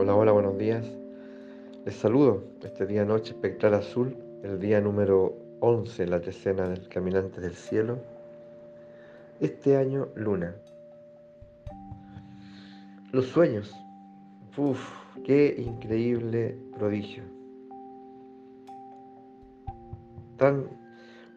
Hola, hola, buenos días. Les saludo este día noche espectral azul, el día número 11, la decena del Caminante del Cielo. Este año, luna. Los sueños. Uf, qué increíble prodigio. Tan,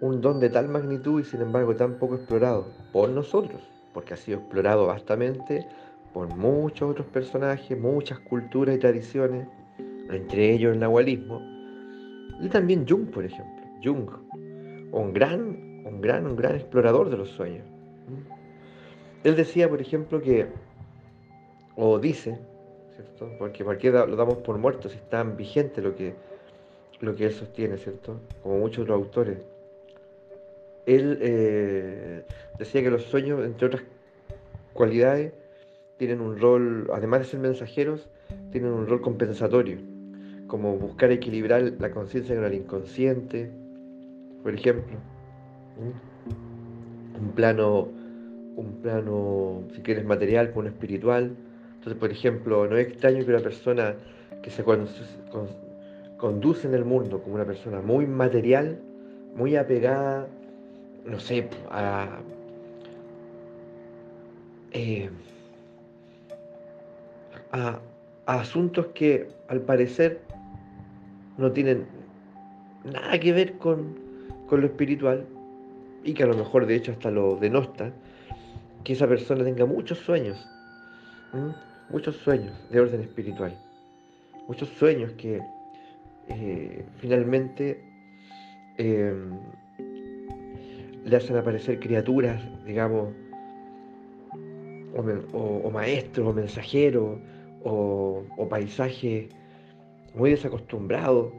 un don de tal magnitud y sin embargo tan poco explorado por nosotros, porque ha sido explorado vastamente por muchos otros personajes, muchas culturas y tradiciones, entre ellos el nahualismo, y también Jung, por ejemplo, Jung, un gran, un gran, un gran explorador de los sueños. Él decía, por ejemplo, que, o dice, ¿cierto? Porque cualquiera lo damos por muerto si está vigente lo que, lo que él sostiene, ¿cierto? Como muchos otros autores. Él eh, decía que los sueños, entre otras cualidades, tienen un rol, además de ser mensajeros, tienen un rol compensatorio, como buscar equilibrar la conciencia con el inconsciente, por ejemplo. Un plano, un plano, si quieres, material con uno espiritual. Entonces, por ejemplo, no es extraño que una persona que se conduce en el mundo como una persona muy material, muy apegada, no sé, a... Eh, a, asuntos que al parecer no tienen nada que ver con, lo espiritual y que a lo mejor de hecho hasta lo denosta, que esa persona tenga muchos sueños, muchos sueños de orden espiritual, muchos sueños que eh, finalmente em, le hacen aparecer criaturas, digamos, o, o maestros, o mensajeros, o, paisaje muy desacostumbrado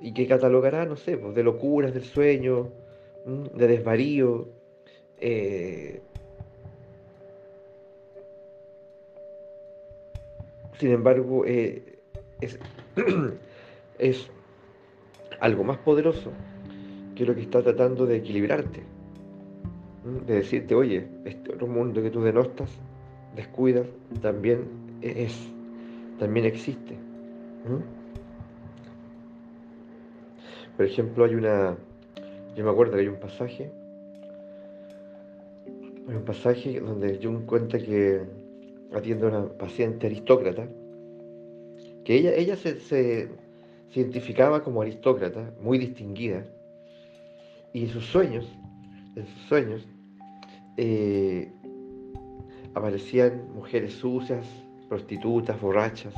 y que catalogará, no sé, pues, de locuras del sueño, de desvarío. Eh, sin embargo, eh, es, es algo más poderoso que lo que está tratando de equilibrarte, de decirte, oye, este otro mundo que tú denostas, descuidas, también es, también existe. Por ejemplo, hay una, yo me acuerdo que hay un pasaje, hay un pasaje donde Jung cuenta que atiende a una paciente aristócrata, que ella, ella se, se, identificaba como aristócrata, muy distinguida, y en sus sueños, en sus sueños, eh, aparecían mujeres sucias, prostitutas, borrachas.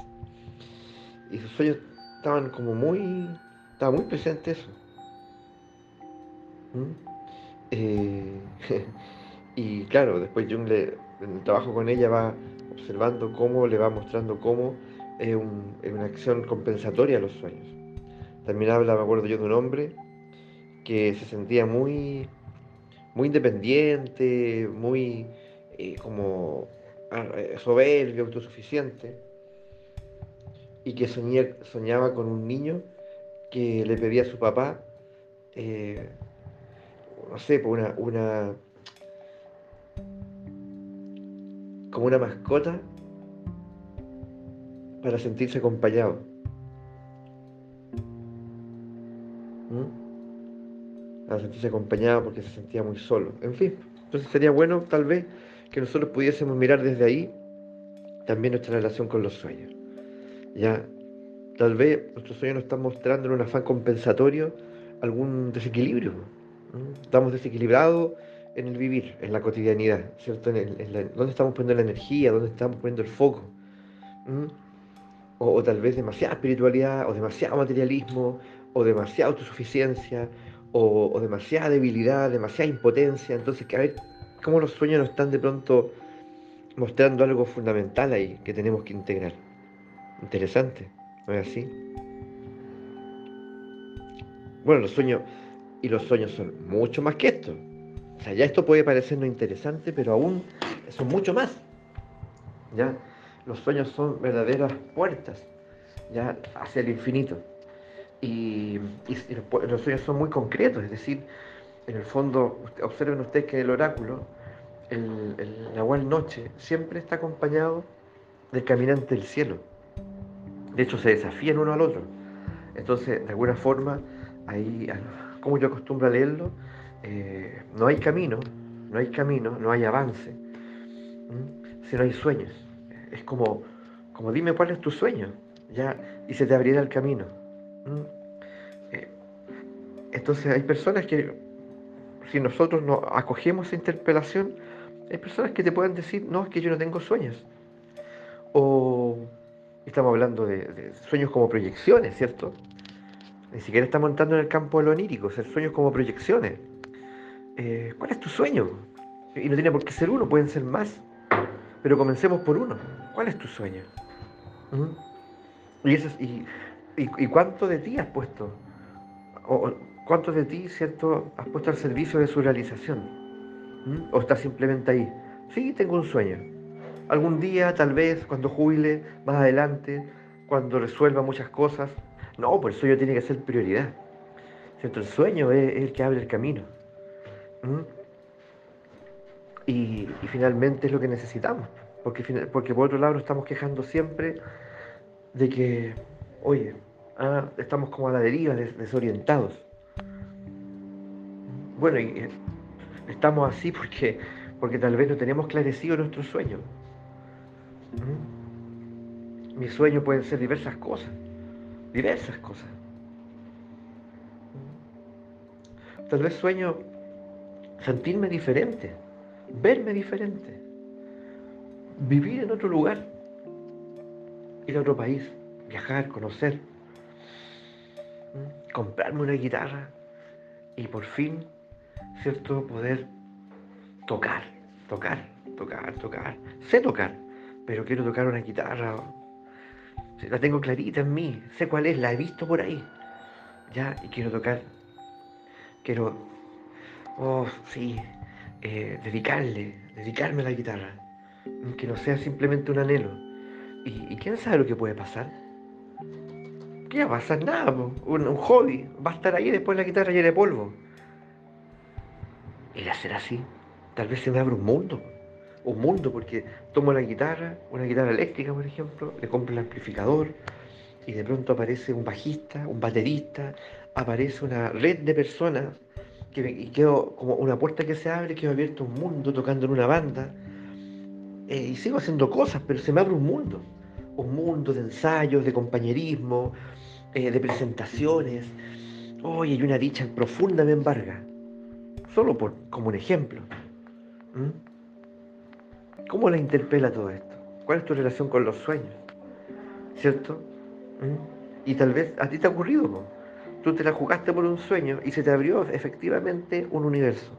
Y sus sueños estaban como muy, estaba muy presente eso. ¿Mm? Eh, y claro, después Jung le, en el trabajo con ella va observando cómo, le va mostrando cómo es, una acción compensatoria a los sueños. También habla, me acuerdo yo, de un hombre que se sentía muy, muy independiente, muy eh, como soberbio, autosuficiente, y que soñaba con un niño que le pedía a su papá, eh, no sé, por una, una, como una mascota para sentirse acompañado. ¿Mm? Para sentirse acompañado porque se sentía muy solo. En fin, entonces sería bueno tal vez que nosotros pudiésemos mirar desde ahí también nuestra relación con los sueños. Ya, tal vez nuestros sueños nos están mostrando en un afán compensatorio algún desequilibrio. Estamos desequilibrados en el vivir, en la cotidianidad, ¿cierto? En ¿Dónde estamos poniendo la energía? ¿Dónde estamos poniendo el foco? O, tal vez demasiada espiritualidad, o demasiado materialismo, o demasiada autosuficiencia, o, o demasiada debilidad, demasiada impotencia. Entonces, que a ver, cómo los sueños nos están de pronto mostrando algo fundamental ahí que tenemos que integrar. Interesante, ¿no es así? Bueno, los sueños, y los sueños son mucho más que esto. O sea, ya esto puede parecernos interesante, pero aún son mucho más. ¿Ya? Los sueños son verdaderas puertas ya hacia el infinito. Y, los sueños son muy concretos, es decir, en el fondo, observen ustedes que el oráculo, el, el Nahual Noche, siempre está acompañado del caminante del cielo. De hecho, se desafían uno al otro. Entonces, de alguna forma, ahí, como yo acostumbro a leerlo, eh, no hay camino, no hay camino, no hay avance, si no hay sueños. Es como, como dime cuál es tu sueño, ya, y se te abrirá el camino. Eh, entonces hay personas que, si nosotros nos acogemos esa interpelación, hay personas que te pueden decir, no, es que yo no tengo sueños. O estamos hablando de, sueños como proyecciones, ¿cierto? Ni siquiera estamos entrando en el campo de lo onírico, ser sueños como proyecciones. Eh, ¿Cuál es tu sueño? Y no tiene por qué ser uno, pueden ser más. Pero comencemos por uno. ¿Cuál es tu sueño? ¿Mm? Y, y, cuánto de ti has puesto? O, ¿Cuánto de ti, cierto, has puesto al servicio de su realización? ¿Mm? ¿O estás simplemente ahí? Sí, tengo un sueño. Algún día, tal vez, cuando jubile, más adelante, cuando resuelva muchas cosas. No, por el sueño tiene que ser prioridad. ¿Cierto? El sueño es, el que abre el camino. ¿Mm? Y, finalmente es lo que necesitamos. Porque, porque por otro lado nos estamos quejando siempre de que, oye, ah, estamos como a la deriva, desorientados. Bueno, y eh, estamos así porque, porque tal vez no tenemos clarecido nuestro sueño. ¿Mm? Mi sueño pueden ser diversas cosas, diversas cosas. ¿Mm? Tal vez sueño sentirme diferente, verme diferente, vivir en otro lugar, ir a otro país, viajar, conocer, ¿Mm? comprarme una guitarra y por fin, ¿cierto?, poder tocar, tocar, tocar, tocar. Sé tocar, pero quiero tocar una guitarra. La tengo clarita en mí, sé cuál es, la he visto por ahí. Ya, y quiero tocar. Quiero, oh, sí, eh, dedicarle, dedicarme a la guitarra. Que no sea simplemente un anhelo. ¿Y, quién sabe lo que puede pasar? ¿Qué va a pasar? Nada, un, hobby. Va a estar ahí después la guitarra llena de polvo. Y a ser así. Tal vez se me abra un mundo un mundo, porque tomo la guitarra, una guitarra eléctrica, por ejemplo, le compro el amplificador y de pronto aparece un bajista, un baterista, aparece una red de personas y quedo como una puerta que se abre, quedo abierto un mundo tocando en una banda eh, y sigo haciendo cosas, pero se me abre un mundo, un mundo de ensayos, de compañerismo, eh, de presentaciones. Hoy hay una dicha profunda me embarga, solo por, como un ejemplo. ¿Cómo la interpela todo esto? ¿Cuál es tu relación con los sueños? ¿Cierto? ¿Mm? Y tal vez a ti te ha ocurrido, tú te la jugaste por un sueño y se te abrió efectivamente un universo.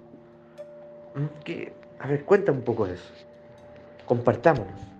¿Mm? A ver, cuenta un poco de eso. Compartámonos.